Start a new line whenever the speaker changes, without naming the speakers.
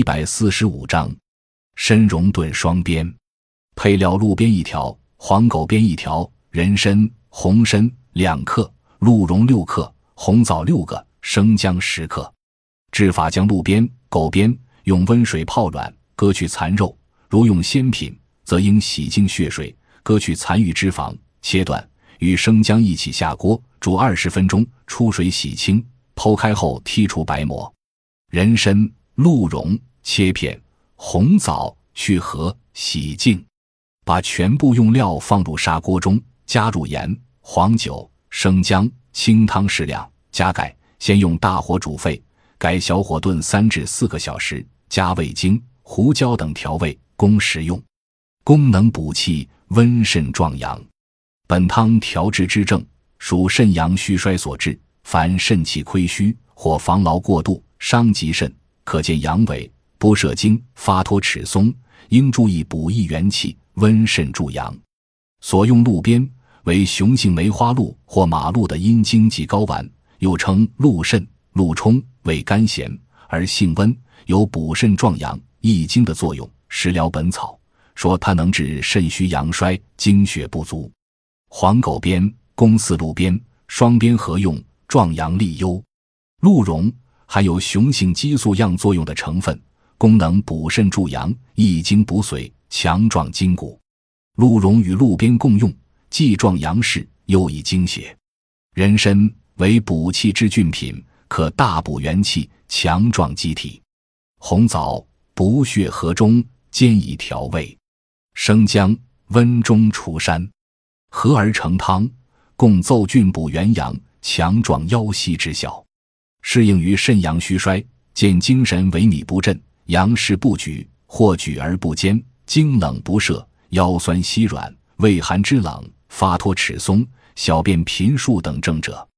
一百四十五章，参茸炖双边。配料：鹿鞭一条，黄狗鞭一条，人参、红参两克，鹿茸六克，红枣六个，生姜十克。制法：将鹿鞭、狗鞭用温水泡软，割去残肉；如用鲜品，则应洗净血水，割去残余脂肪，切断，与生姜一起下锅煮二十分钟，出水洗清，剖开后剔除白膜。人参、鹿茸切片，红枣去核，洗净。把全部用料放入砂锅中，加入盐、黄酒、生姜、清汤适量，加盖，先用大火煮沸，改小火炖三至四个小时，加味精、胡椒等调味，供食用。功能补气、温肾壮阳。本汤调制之症，属肾阳虚衰所致。凡肾气亏虚或防劳过度，伤及肾，可见阳痿、不射精、发脱齿松，应注意补益元气。温肾助阳，所用鹿鞭为雄性梅花鹿或马鹿的阴经济睾丸，又称鹿肾、鹿冲，味甘咸而性温，有补肾壮阳、益精的作用。食疗本草说它能治肾虚阳衰、精血不足。黄狗鞭公似鹿鞭，双鞭合用，壮阳利幽。鹿茸含有雄性激素样作用的成分，功能补肾助阳、益精补髓。强壮筋骨，鹿茸与鹿鞭共用，既壮阳势，又益精血。人参为补气之菌品，可大补元气，强壮机体。红枣补血和中，兼以调味。生姜温中除膻，合而成汤，共奏菌补元阳，强壮腰膝之效，适应于肾阳虚衰，见精神萎靡不振，阳事不举，或举而不坚。经冷不摄，腰酸膝软，畏寒肢冷，发脱齿松，小便频数等症者。